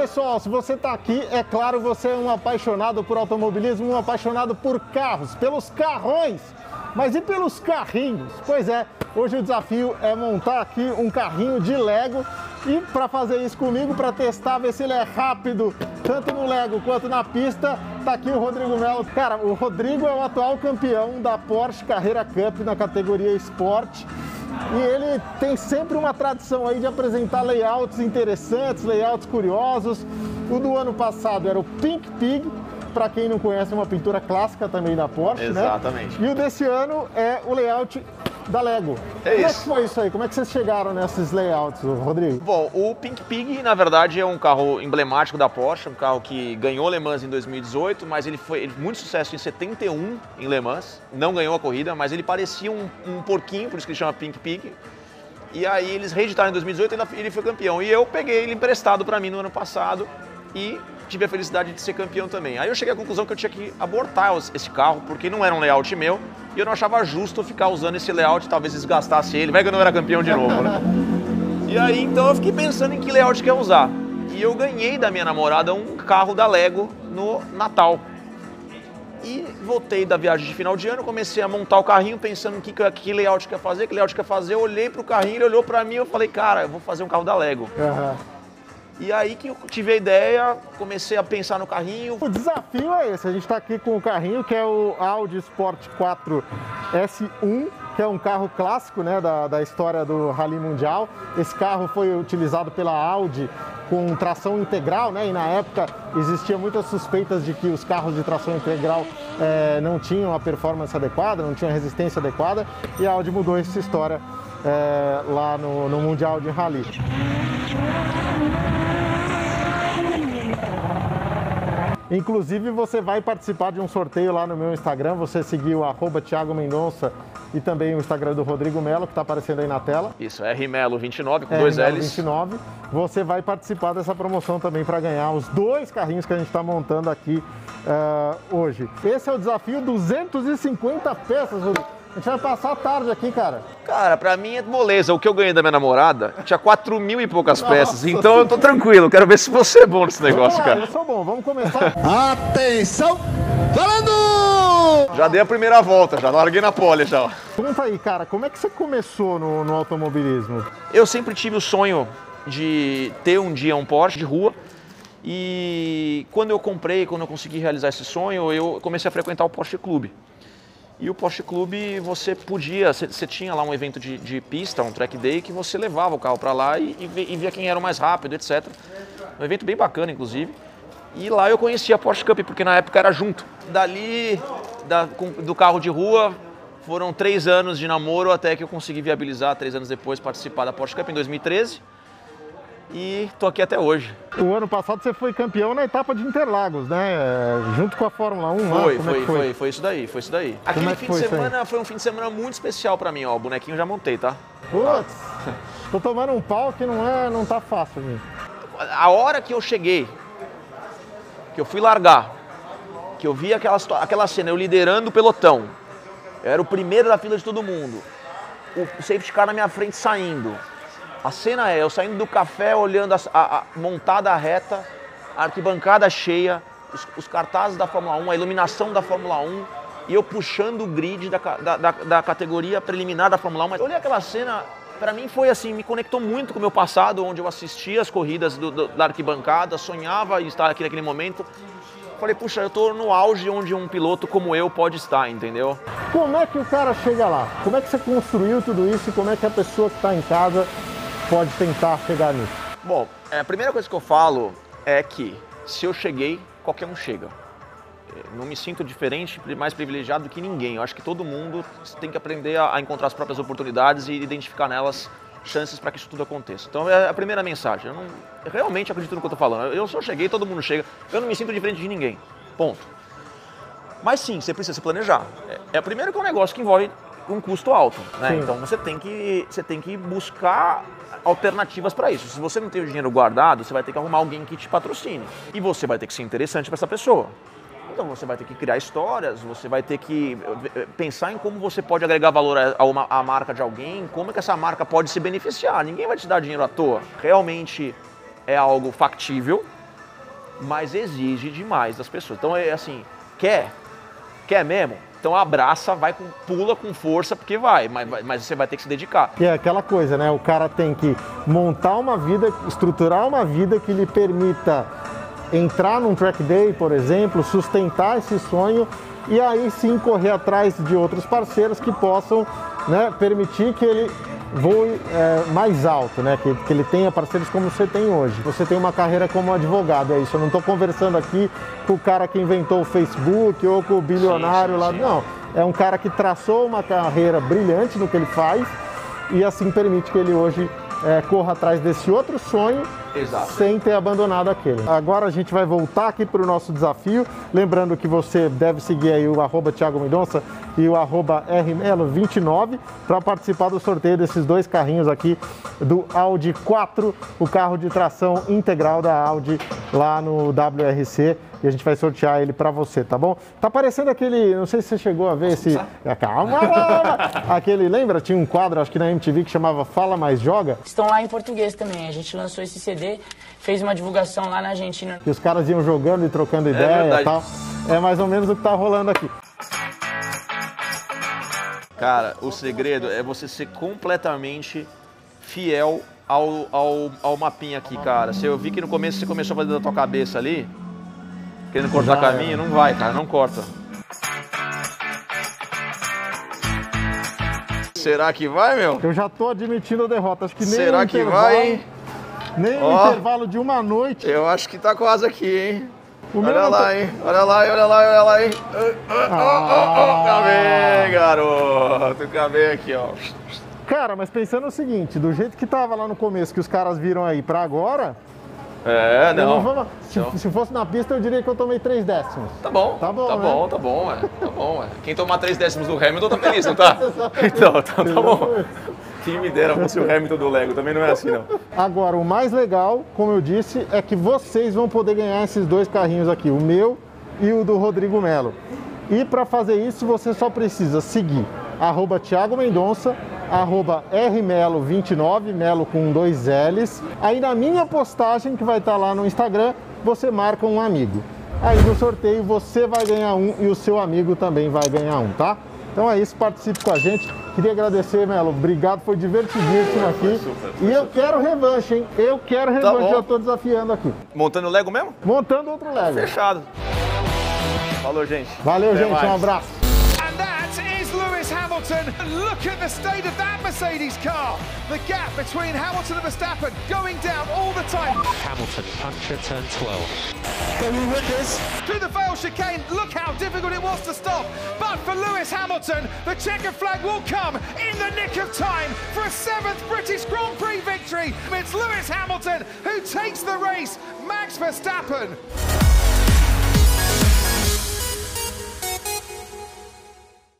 pessoal, se você está aqui, é claro, você é um apaixonado por automobilismo, um apaixonado por carros, pelos carrões. Mas e pelos carrinhos? Pois é, hoje o desafio é montar aqui um carrinho de Lego e para fazer isso comigo, para testar, ver se ele é rápido, tanto no Lego quanto na pista, tá aqui o Rodrigo Melo. Cara, o Rodrigo é o atual campeão da Porsche Carreira Cup na categoria Sport. E ele tem sempre uma tradição aí de apresentar layouts interessantes, layouts curiosos. O do ano passado era o Pink Pig, para quem não conhece, é uma pintura clássica também da Porsche, Exatamente. né? E o desse ano é o layout da Lego. É Como é isso. que foi isso aí? Como é que vocês chegaram nesses layouts, Rodrigo? Bom, o Pink Pig, na verdade, é um carro emblemático da Porsche, um carro que ganhou Le Mans em 2018, mas ele foi ele- muito sucesso em 71 em Le Mans, não ganhou a corrida, mas ele parecia um, um porquinho, por isso que ele chama Pink Pig. E aí eles reeditaram em 2018 e ele- ele foi campeão. E eu peguei ele emprestado para mim no ano passado e tive a felicidade de ser campeão também. Aí eu cheguei à conclusão que eu tinha que abortar esse carro, porque não era um layout meu, e eu não achava justo ficar usando esse layout, talvez desgastasse ele, vai que eu não era campeão de novo, né? E aí então eu fiquei pensando em que layout que eu ia usar. E eu ganhei da minha namorada um carro da Lego no Natal. E voltei da viagem de final de ano, comecei a montar o carrinho pensando em que, que, layout que ia fazer, que layout que ia fazer. Eu olhei pro carrinho, ele olhou pra mim eu falei, cara, eu vou fazer um carro da Lego. Aham. E aí que eu tive a ideia, comecei a pensar no carrinho. O desafio é esse. A gente está aqui com o carrinho que é o Audi Sport 4 S1, que é um carro clássico né, da, da história do Rally Mundial. Esse carro foi utilizado pela Audi com tração integral, né? E na época existia muitas suspeitas de que os carros de tração integral eh, não tinham a performance adequada, não tinham a resistência adequada. E a Audi mudou essa história eh, lá no, no Mundial de Rally. Inclusive, você vai participar de um sorteio lá no meu Instagram. Você seguiu arroba Thiago Mendonça e também o Instagram do Rodrigo Melo, que está aparecendo aí na tela. Isso, é Rimelo29 com É, dois Melo L's. 29. Você vai participar dessa promoção também para ganhar os dois carrinhos que a gente está montando aqui ah, hoje. Esse é o desafio 250 peças, Rodrigo. A gente vai passar a tarde aqui, cara. Cara, pra mim é moleza. O que eu ganhei da minha namorada tinha 4 mil e poucas peças. Nossa Então eu tô tranquilo. Quero ver se você é bom nesse negócio, Vamos lá, cara. eu sou bom. Vamos começar. Atenção! Falando! Já dei a primeira volta, já larguei na pole já. Conta aí, cara, como é que você começou no, no automobilismo? Eu sempre tive o sonho de ter um dia um Porsche de rua. E quando eu comprei, quando eu consegui realizar esse sonho, eu comecei a frequentar o Porsche Clube. E o Porsche Clube você podia, você- tinha lá um evento de, de pista, um track day, que você levava o carro para lá e, e via quem era o mais rápido, etc. Um evento bem bacana, inclusive. E lá eu conheci a Porsche Cup, porque na época era junto. Dali, da- com- do carro de rua, foram três anos de namoro até que eu consegui viabilizar, três anos depois, participar da Porsche Cup em 2013. E tô aqui até hoje. O ano passado você foi campeão na etapa de Interlagos, né? É, Junto com a Fórmula 1 lá. Foi, é foi, foi, foi isso daí, foi isso daí. Aquele é fim foi de semana foi um fim de semana muito especial pra mim, ó. O bonequinho já montei, tá? Putz, tô tomando um pau que não, é, não tá fácil, gente. A hora que eu cheguei, que eu fui largar, que eu vi aquela, aquela cena, eu liderando o pelotão, eu era o primeiro da fila de todo mundo, o safety car na minha frente saindo. A cena é eu saindo do café, olhando as- a, a montada reta, a arquibancada cheia, os, os cartazes da Fórmula 1, a iluminação da Fórmula 1, e eu puxando o grid da, da, da- da categoria preliminar da Fórmula 1. Mas olhei aquela cena, pra mim foi assim, me conectou muito com o meu passado, onde eu assistia as corridas do- do- da arquibancada, sonhava em estar aqui naquele momento. Falei, puxa, eu tô no auge onde um piloto como eu pode estar, entendeu? Como é que o cara chega lá? Como é que você construiu tudo isso e como é que a pessoa que está em casa pode tentar chegar nisso? Bom, é, a primeira coisa que eu falo é que se eu cheguei, qualquer um chega. É, Não me sinto diferente, mais privilegiado do que ninguém. Eu acho que todo mundo tem que aprender a, encontrar as próprias oportunidades e identificar nelas chances para que isso tudo aconteça. Então é a primeira mensagem. Eu, não, realmente acredito no que eu estou falando. Eu só cheguei, todo mundo chega. Eu não me sinto diferente de ninguém. Ponto. Mas sim, você precisa se planejar. É, é primeiro que é um negócio que envolve um custo alto, né? Então você tem que você tem que buscar alternativas para isso. Se você não tem o dinheiro guardado, você vai ter que arrumar alguém que te patrocine e você vai ter que ser interessante para essa pessoa. Então você vai ter que criar histórias, você vai ter que eh, pensar em como você pode agregar valor a uma a marca de alguém, como é que essa marca pode se beneficiar. Ninguém vai te dar dinheiro à toa. Realmente é algo factível, mas exige demais das pessoas. Então é assim, quer? Quer mesmo? Então abraça, vai com, pula com força, porque vai, mas, mas você vai ter que se dedicar. E é aquela coisa, né? O cara tem que montar uma vida, estruturar uma vida que lhe permita entrar num track day, por exemplo, sustentar esse sonho e aí sim correr atrás de outros parceiros que possam né, permitir que ele voe é, mais alto, né? Que, que ele tenha parceiros como você tem hoje. Você tem uma carreira como advogado, é isso. Eu não estou conversando aqui com o cara que inventou o Facebook ou com o bilionário sim, sim, lá. Sim. Não, é um cara que traçou uma carreira brilhante no que ele faz e assim permite que ele hoje é, corra atrás desse outro sonho Exato. sem ter abandonado aquele. Agora a gente vai voltar aqui para o nosso desafio. Lembrando que você deve seguir aí o arroba Thiago Mendonça e o arroba RMelo29 para participar do sorteio desses dois carrinhos aqui do Audi 4, o carro de tração integral da Audi lá no WRC e a gente vai sortear ele para você, tá bom? Tá parecendo aquele, não sei se você chegou a ver esse, ah, calma, aquele, lembra? Tinha um quadro, acho que na MTV que chamava Fala Mais Joga. Estão lá em português também. A gente lançou esse CD, fez uma divulgação lá na Argentina. Que os caras iam jogando e trocando é ideia é e tal. É mais ou menos o que tá rolando aqui. Cara, o segredo é você ser completamente fiel ao, ao, ao mapinha aqui, cara. Se eu vi que no começo você começou a fazer da tua cabeça ali, querendo cortar Já caminho, é. não vai, cara, não corta. Será que vai, meu? Eu já tô admitindo a derrota. Acho que nem Será que vai? Nem oh, no intervalo de uma noite. Eu acho que tá quase aqui, hein? Olha lá, tá... hein? Olha lá, olha lá, olha lá, hein? Ah. Acabei, garoto. Acabei aqui, ó. Cara, mas pensando o seguinte, do jeito que tava lá no começo, que os caras viram aí pra agora, é, não. não se, não. se, fosse na pista, eu diria que eu tomei três décimos. Tá bom. Tá bom, tá né? bom, tá bom, é. Tá bom, é. Quem tomar três décimos do Hamilton tá feliz, não tá? então, então tá bom. Quem me dera fosse o Hamilton do Lego, também não é assim não. Agora, o mais legal, como eu disse, é que vocês vão poder ganhar esses dois carrinhos aqui, o meu e o do Rodrigo Melo. E para fazer isso, você só precisa seguir arroba Thiago Mendonça arroba rmelo29, melo com dois L's. Aí na minha postagem, que vai estar tá lá no Instagram, você marca um amigo. Aí no sorteio você vai ganhar um e o seu amigo também vai ganhar um, tá? Então é isso, participe com a gente. Queria agradecer, Melo. Obrigado, foi divertidíssimo aqui. Super, e eu quero revanche, hein? Eu quero tá revanche, tá eu tô desafiando aqui. Montando o Lego mesmo? Montando outro Lego. Fechado. Falou, gente. Valeu, Até gente. Mais. Um abraço. Hamilton. Look at the state of that Mercedes car. The gap between Hamilton and Verstappen going down all the time. Hamilton puncture turn 12. Can we win this? Through the fail chicane, look how difficult it was to stop. But for Lewis Hamilton, the checkered flag will come in the nick of time for a seventh British Grand Prix victory. It's Lewis Hamilton who takes the race. Max Verstappen